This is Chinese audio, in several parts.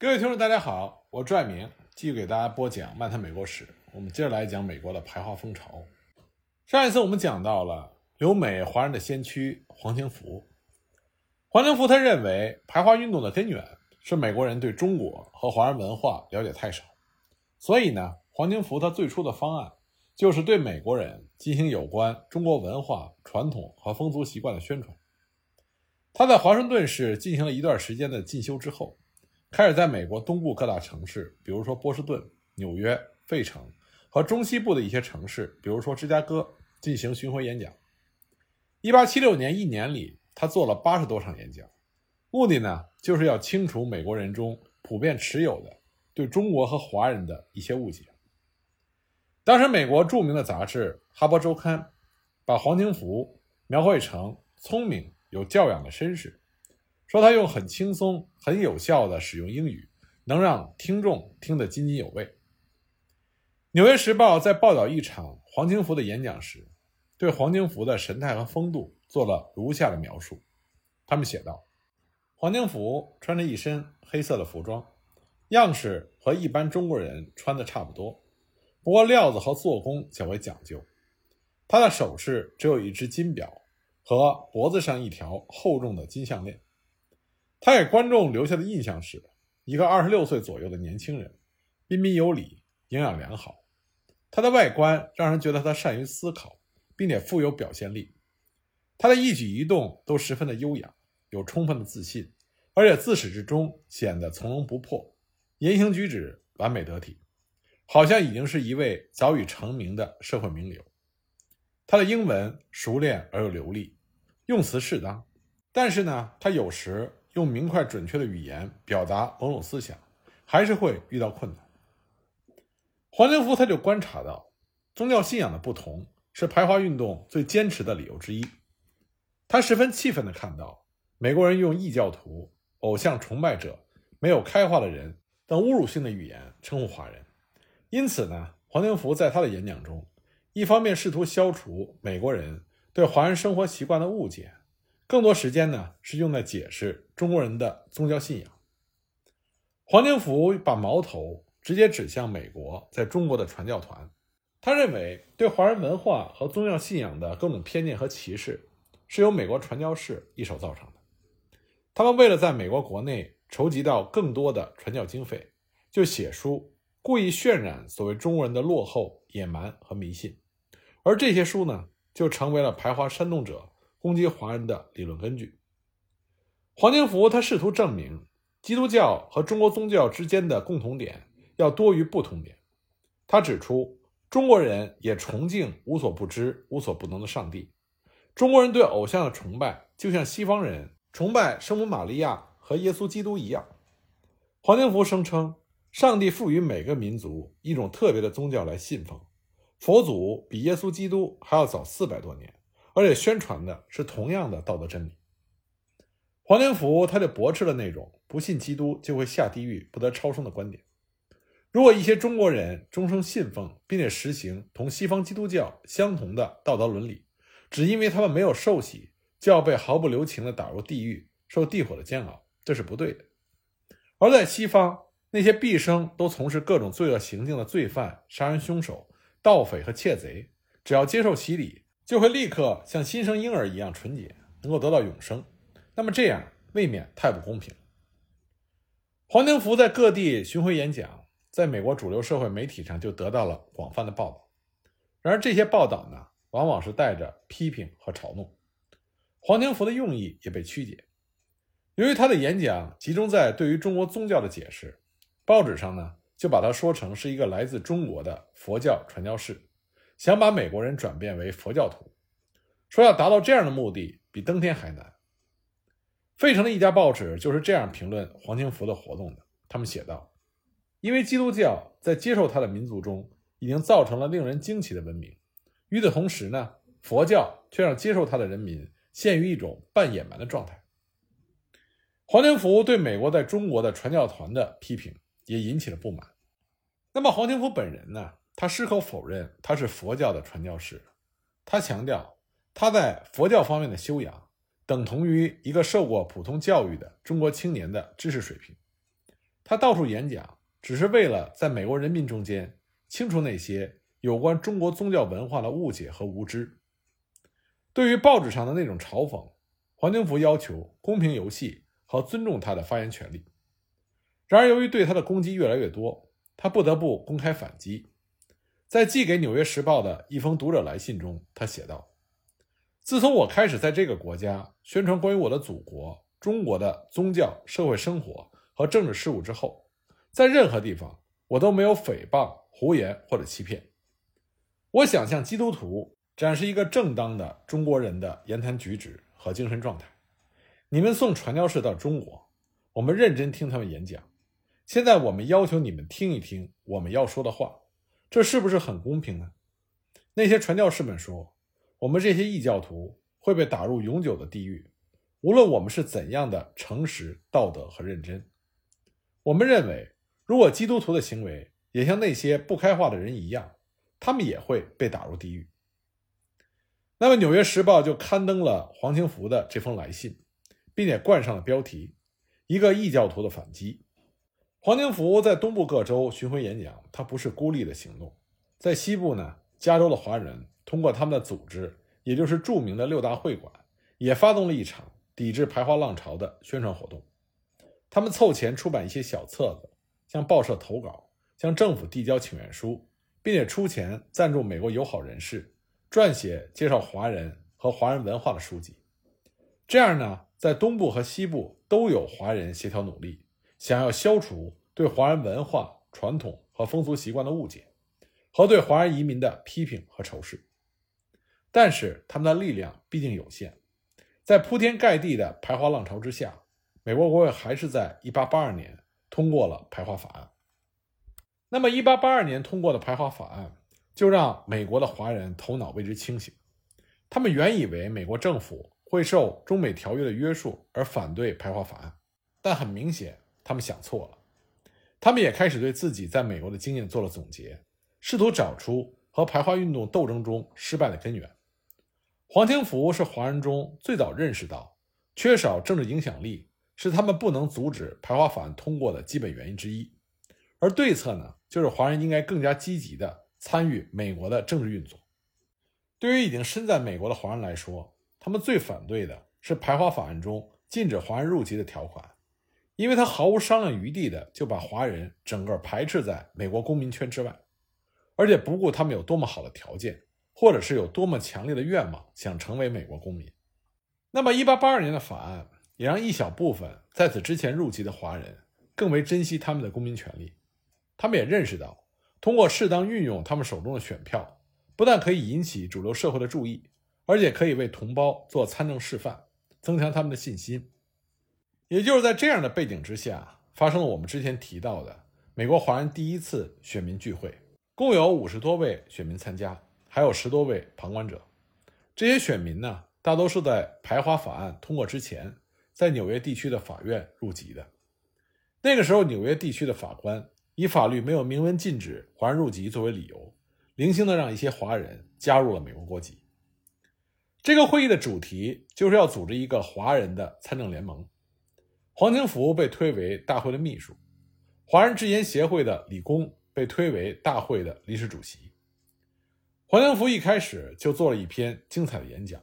各位听众，大家好，我朱爱明继续给大家播讲《漫谈美国史》。我们接着来讲美国的排华风潮。上一次我们讲到了留美华人的先驱黄庭福。黄庭福他认为排华运动的根源是美国人对中国和华人文化了解太少，所以呢，黄庭福他最初的方案就是对美国人进行有关中国文化传统和风俗习惯的宣传。他在华盛顿市进行了一段时间的进修之后。开始在美国东部各大城市，比如说波士顿、纽约、费城和中西部的一些城市，比如说芝加哥，进行巡回演讲。1876年一年里，他做了八十多场演讲，目的呢就是要清除美国人中普遍持有的对中国和华人的一些误解。当时，美国著名的杂志《哈佛周刊》把黄庭福描绘成聪明、有教养的绅士。说他用很轻松、很有效的使用英语，能让听众听得津津有味。《纽约时报》在报道一场黄庭福的演讲时，对黄庭福的神态和风度做了如下的描述。他们写道：“黄庭福穿着一身黑色的服装，样式和一般中国人穿的差不多，不过料子和做工较为讲究。他的首饰只有一只金表和脖子上一条厚重的金项链。”他给观众留下的印象是一个二十六岁左右的年轻人，彬彬有礼，营养良好。他的外观让人觉得他善于思考，并且富有表现力。他的一举一动都十分的优雅，有充分的自信，而且自始至终显得从容不迫，言行举止完美得体，好像已经是一位早已成名的社会名流。他的英文熟练而又流利，用词适当，但是呢，他有时。用明快准确的语言表达某种思想，还是会遇到困难。黄庭福他就观察到，宗教信仰的不同是排华运动最坚持的理由之一。他十分气愤地看到美国人用异教徒、偶像崇拜者、没有开化的人等侮辱性的语言称呼华人。因此呢，黄庭福在他的演讲中，一方面试图消除美国人对华人生活习惯的误解。更多时间呢是用在解释中国人的宗教信仰。黄庭福把矛头直接指向美国在中国的传教团，他认为对华人文化和宗教信仰的各种偏见和歧视是由美国传教士一手造成的。他们为了在美国国内筹集到更多的传教经费，就写书故意渲染所谓中国人的落后、野蛮和迷信，而这些书呢就成为了排华煽动者。攻击华人的理论根据。黄金福他试图证明，基督教和中国宗教之间的共同点要多于不同点。他指出，中国人也崇敬无所不知、无所不能的上帝。中国人对偶像的崇拜，就像西方人崇拜圣母玛利亚和耶稣基督一样。黄金福声称，上帝赋予每个民族一种特别的宗教来信奉，佛祖比耶稣基督还要早四百多年。而且宣传的是同样的道德真理。黄天福他就驳斥了那种不信基督就会下地狱、不得超生的观点。如果一些中国人终生信奉并且实行同西方基督教相同的道德伦理，只因为他们没有受洗就要被毫不留情地打入地狱、受地火的煎熬，这是不对的。而在西方，那些毕生都从事各种罪恶行径的罪犯、杀人凶手、盗匪和窃贼，只要接受洗礼。就会立刻像新生婴儿一样纯洁，能够得到永生。那么这样未免太不公平。黄庭福在各地巡回演讲，在美国主流社会媒体上就得到了广泛的报道。然而这些报道呢，往往是带着批评和嘲弄。黄庭福的用意也被曲解。由于他的演讲集中在对于中国宗教的解释，报纸上呢就把他说成是一个来自中国的佛教传教士。想把美国人转变为佛教徒，说要达到这样的目的比登天还难。费城的一家报纸就是这样评论黄庭福的活动的。他们写道：“因为基督教在接受他的民族中已经造成了令人惊奇的文明，与此同时呢，佛教却让接受他的人民陷于一种半野蛮的状态。”黄庭福对美国在中国的传教团的批评也引起了不满。那么黄庭福本人呢？他矢口否认他是佛教的传教士，他强调他在佛教方面的修养等同于一个受过普通教育的中国青年的知识水平。他到处演讲，只是为了在美国人民中间清除那些有关中国宗教文化的误解和无知。对于报纸上的那种嘲讽，黄景福要求公平游戏和尊重他的发言权利。然而，由于对他的攻击越来越多，他不得不公开反击。在寄给《纽约时报》的一封读者来信中，他写道：“自从我开始在这个国家宣传关于我的祖国中国的宗教、社会生活和政治事务之后，在任何地方我都没有诽谤、胡言或者欺骗。我想向基督徒展示一个正当的中国人的言谈举止和精神状态。你们送传教士到中国，我们认真听他们演讲。现在我们要求你们听一听我们要说的话。”这是不是很公平呢？那些传教士们说：“我们这些异教徒会被打入永久的地狱，无论我们是怎样的诚实、道德和认真。”我们认为，如果基督徒的行为也像那些不开化的人一样，他们也会被打入地狱。那么，《纽约时报》就刊登了黄清福的这封来信，并且冠上了标题：“一个异教徒的反击。”黄清福在东部各州巡回演讲，他不是孤立的行动。在西部呢，加州的华人通过他们的组织，也就是著名的六大会馆，也发动了一场抵制排华浪潮的宣传活动。他们凑钱出版一些小册子，向报社投稿，向政府递交请愿书，并且出钱赞助美国友好人士撰写介绍华人和华人文化的书籍。这样呢，在东部和西部都有华人协调努力。想要消除对华人文化传统和风俗习惯的误解，和对华人移民的批评和仇视，但是他们的力量毕竟有限，在铺天盖地的排华浪潮之下，美国国会还是在1882年通过了排华法案。那么，1882年通过的排华法案就让美国的华人头脑为之清醒，他们原以为美国政府会受中美条约的约束而反对排华法案，但很明显。他们想错了，他们也开始对自己在美国的经验做了总结，试图找出和排华运动斗争中失败的根源。黄清福是华人中最早认识到，缺少政治影响力是他们不能阻止排华法案通过的基本原因之一，而对策呢，就是华人应该更加积极地参与美国的政治运作。对于已经身在美国的华人来说，他们最反对的是排华法案中禁止华人入籍的条款。因为他毫无商量余地的就把华人整个排斥在美国公民圈之外，而且不顾他们有多么好的条件，或者是有多么强烈的愿望想成为美国公民。那么，1882年的法案也让一小部分在此之前入籍的华人更为珍惜他们的公民权利。他们也认识到，通过适当运用他们手中的选票，不但可以引起主流社会的注意，而且可以为同胞做参政示范，增强他们的信心。也就是在这样的背景之下，发生了我们之前提到的美国华人第一次选民聚会，共有五十多位选民参加，还有十多位旁观者。这些选民呢，大多是在排华法案通过之前，在纽约地区的法院入籍的。那个时候，纽约地区的法官以法律没有明文禁止华人入籍作为理由，零星的让一些华人加入了美国国籍。这个会议的主题就是要组织一个华人的参政联盟。黄清福被推为大会的秘书，华人智言协会的李公被推为大会的临时主席。黄清福一开始就做了一篇精彩的演讲，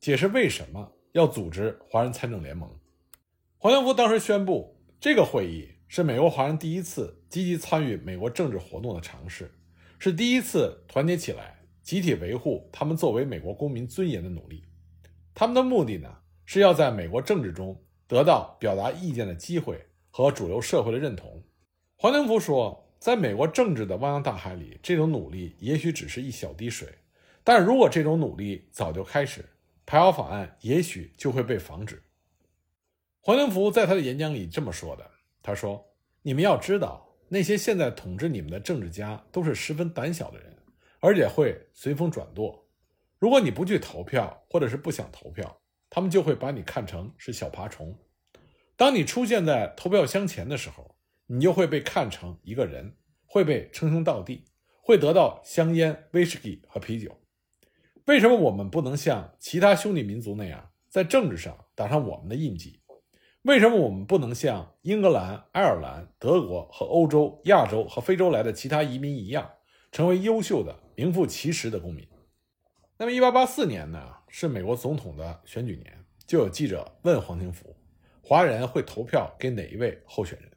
解释为什么要组织华人参政联盟。黄清福当时宣布，这个会议是美国华人第一次积极参与美国政治活动的尝试，是第一次团结起来，集体维护他们作为美国公民尊严的努力。他们的目的呢，是要在美国政治中。得到表达意见的机会和主流社会的认同。黄庭福说，在美国政治的汪洋大海里，这种努力也许只是一小滴水，但如果这种努力早就开始，排华法案也许就会被防止。黄庭福在他的演讲里这么说的：“他说，你们要知道，那些现在统治你们的政治家都是十分胆小的人，而且会随风转舵。如果你不去投票，或者是不想投票。”他们就会把你看成是小爬虫。当你出现在投票箱前的时候，你就会被看成一个人，会被称兄道弟，会得到香烟、威士忌和啤酒。为什么我们不能像其他兄弟民族那样，在政治上打上我们的印记？为什么我们不能像英格兰、爱尔兰、德国和欧洲、亚洲和非洲来的其他移民一样，成为优秀的、名副其实的公民？那么，一八八四年呢，是美国总统的选举年，就有记者问黄廷福：“华人会投票给哪一位候选人？”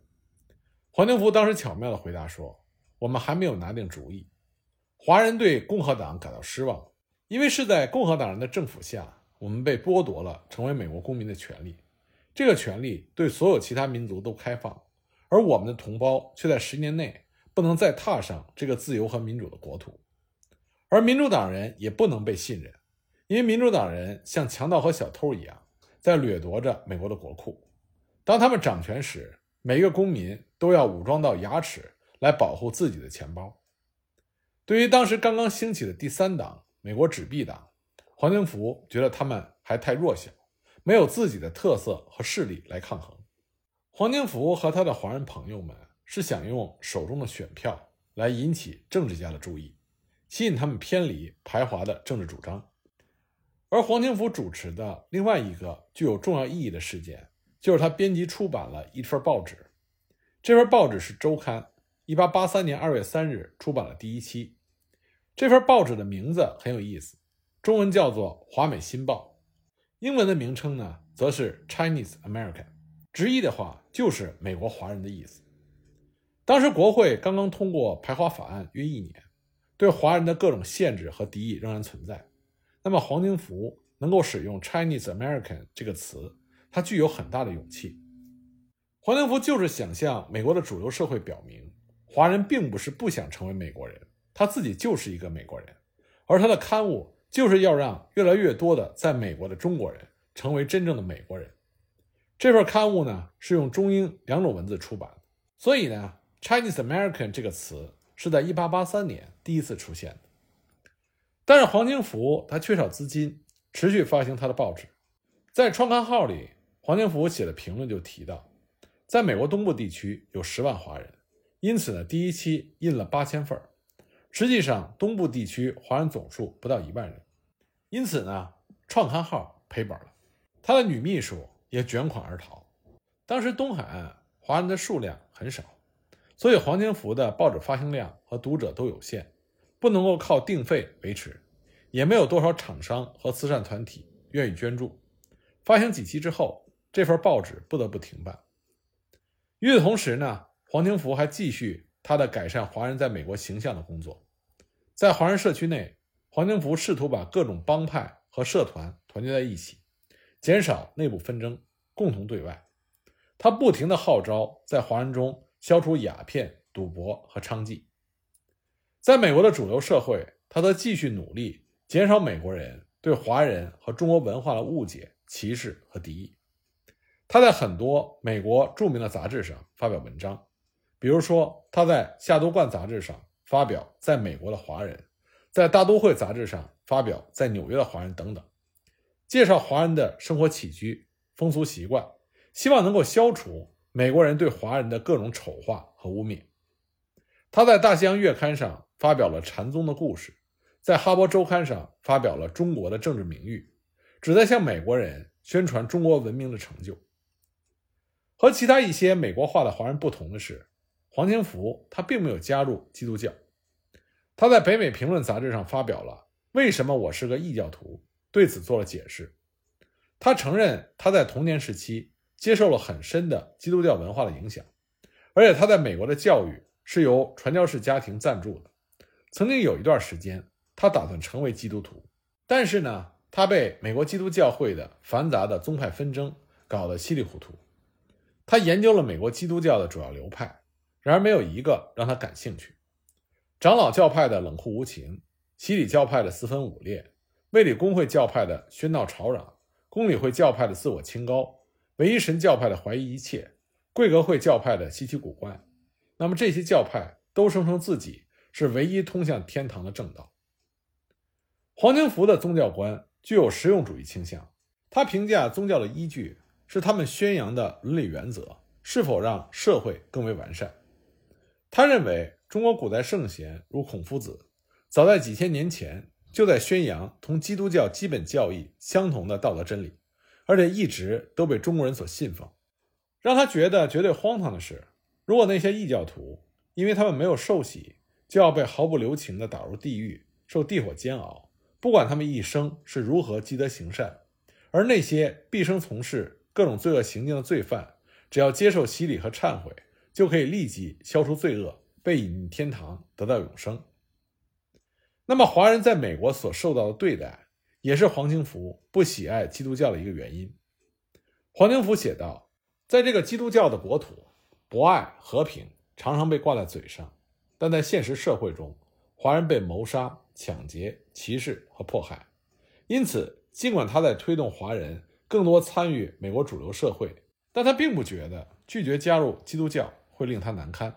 黄廷福当时巧妙地回答说：“我们还没有拿定主意。华人对共和党感到失望，因为是在共和党人的政府下，我们被剥夺了成为美国公民的权利。”这个权利对所有其他民族都开放，而我们的同胞却在十年内不能再踏上这个自由和民主的国土。而民主党人也不能被信任，因为民主党人像强盗和小偷一样，在掠夺着美国的国库。当他们掌权时，每一个公民都要武装到牙齿来保护自己的钱包。对于当时刚刚兴起的第三党——美国纸币党，黄金福觉得他们还太弱小。没有自己的特色和势力来抗衡，黄金福和他的华人朋友们是想用手中的选票来引起政治家的注意，吸引他们偏离排华的政治主张。而黄庭福主持的另外一个具有重要意义的事件，就是他编辑出版了一份报纸。这份报纸是周刊，一八八三年二月三日出版了第一期。这份报纸的名字很有意思，中文叫做《华美新报》。英文的名称呢，则是 Chinese American，直译的话就是美国华人的意思。当时国会刚刚通过排华法案约一年，对华人的各种限制和敌意仍然存在。那么黄廷福能够使用 Chinese American 这个词，他具有很大的勇气。黄廷福就是想向美国的主流社会表明，华人并不是不想成为美国人，他自己就是一个美国人，而他的刊物。就是要让越来越多的在美国的中国人成为真正的美国人。这份刊物呢是用中英两种文字出版，所以呢，Chinese American 这个词是在1883年第一次出现的。但是黄金福他缺少资金，持续发行他的报纸。在创刊号里，黄金福写的评论就提到，在美国东部地区有十万华人，因此呢，第一期印了八千份。实际上，东部地区华人总数不到一万人，因此呢，创刊号赔本了。他的女秘书也卷款而逃。当时东海岸华人的数量很少，所以黄金福的报纸发行量和读者都有限，不能够靠定费维持，也没有多少厂商和慈善团体愿意捐助。发行几期之后，这份报纸不得不停办。与此同时呢，黄金福还继续他的改善华人在美国形象的工作。在华人社区内，黄金福试图把各种帮派和社团团结在一起，减少内部纷争，共同对外。他不停地号召在华人中消除鸦片、赌博和娼妓。在美国的主流社会，他则继续努力减少美国人对华人和中国文化的误解、歧视和敌意。他在很多美国著名的杂志上发表文章，比如说他在《夏都观》杂志上。发表在美国的华人，在大都会杂志上发表在纽约的华人等等，介绍华人的生活起居、风俗习惯，希望能够消除美国人对华人的各种丑化和污蔑。他在《大西洋月刊》上发表了禅宗的故事，在《哈佛周刊》上发表了中国的政治名誉，旨在向美国人宣传中国文明的成就。和其他一些美国化的华人不同的是。黄天福他并没有加入基督教，他在《北美评论》杂志上发表了《为什么我是个异教徒》，对此做了解释。他承认他在童年时期接受了很深的基督教文化的影响，而且他在美国的教育是由传教士家庭赞助的。曾经有一段时间，他打算成为基督徒，但是呢，他被美国基督教会的繁杂的宗派纷争搞得稀里糊涂。他研究了美国基督教的主要流派。然而没有一个让他感兴趣。长老教派的冷酷无情，洗礼教派的四分五裂，卫理公会教派的喧闹吵嚷，公理会教派的自我清高，唯一神教派的怀疑一切，贵格会教派的稀奇古怪。那么这些教派都声称自己是唯一通向天堂的正道。黄金福的宗教观具有实用主义倾向，他评价宗教的依据是他们宣扬的伦理原则是否让社会更为完善。他认为，中国古代圣贤如孔夫子，早在几千年前就在宣扬同基督教基本教义相同的道德真理，而且一直都被中国人所信奉。让他觉得绝对荒唐的是，如果那些异教徒因为他们没有受洗，就要被毫不留情地打入地狱，受地火煎熬，不管他们一生是如何积德行善；而那些毕生从事各种罪恶行径的罪犯，只要接受洗礼和忏悔，就可以立即消除罪恶，被引进天堂，得到永生。那么，华人在美国所受到的对待，也是黄清福不喜爱基督教的一个原因。黄清福写道：“在这个基督教的国土，博爱和平常常被挂在嘴上，但在现实社会中，华人被谋杀、抢劫、歧视和迫害。因此，尽管他在推动华人更多参与美国主流社会，但他并不觉得拒绝加入基督教会令他难堪。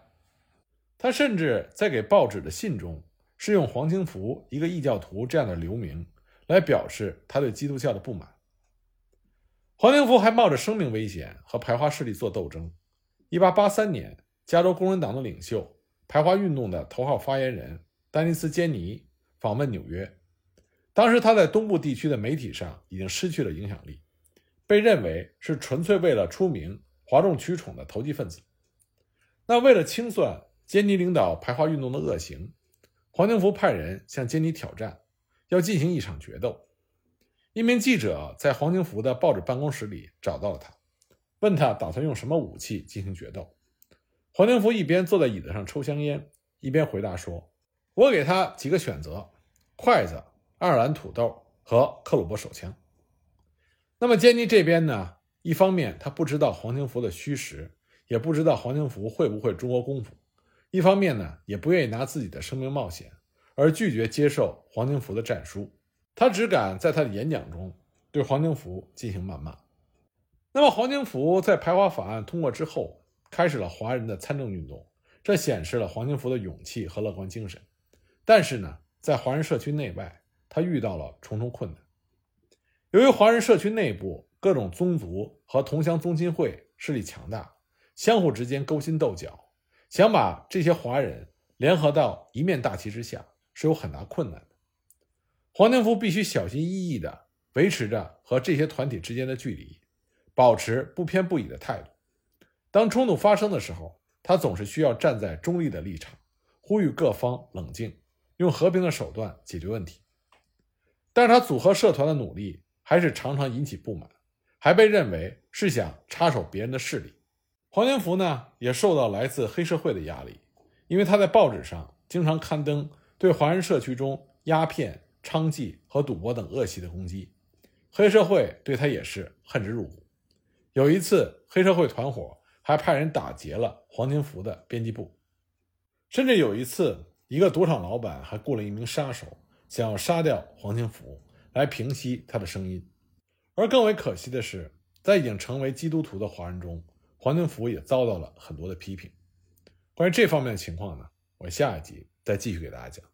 他甚至在给报纸的信中。”是用黄清福一个异教徒这样的流名来表示他对基督教的不满。黄清福还冒着生命危险和排华势力做斗争。1883年，加州工人党的领袖、排华运动的头号发言人丹尼斯·坚尼访问纽约。当时他在东部地区的媒体上已经失去了影响力，被认为是纯粹为了出名、哗众取宠的投机分子。那为了清算坚尼领导排华运动的恶行。黄清福派人向坚尼挑战，要进行一场决斗。一名记者在黄清福的报纸办公室里找到了他，问他打算用什么武器进行决斗。黄清福一边坐在椅子上抽香烟，一边回答说：“我给他几个选择：筷子、爱尔兰土豆和克虏伯手枪。”那么坚尼这边呢？一方面他不知道黄清福的虚实，也不知道黄清福会不会中国功夫。一方面呢，也不愿意拿自己的生命冒险，而拒绝接受黄清福的战书。他只敢在他的演讲中对黄清福进行谩骂。那么，黄清福在排华法案通过之后，开始了华人的参政运动，这显示了黄清福的勇气和乐观精神。但是呢，在华人社区内外，他遇到了重重困难。由于华人社区内部各种宗族和同乡宗亲会势力强大，相互之间勾心斗角。想把这些华人联合到一面大旗之下是有很大困难的。黄清福必须小心翼翼地维持着和这些团体之间的距离，保持不偏不倚的态度。当冲突发生的时候，他总是需要站在中立的立场，呼吁各方冷静，用和平的手段解决问题。但是他组合社团的努力还是常常引起不满，还被认为是想插手别人的势力。黄清福呢，也受到来自黑社会的压力，因为他在报纸上经常刊登对华人社区中鸦片、娼妓和赌博等恶习的攻击，黑社会对他也是恨之入骨。有一次，黑社会团伙还派人打劫了黄清福的编辑部，甚至有一次，一个赌场老板还雇了一名杀手，想要杀掉黄清福来平息他的声音。而更为可惜的是，在已经成为基督徒的华人中，黄清福也遭到了很多的批评。关于这方面的情况呢，我下一集再继续给大家讲。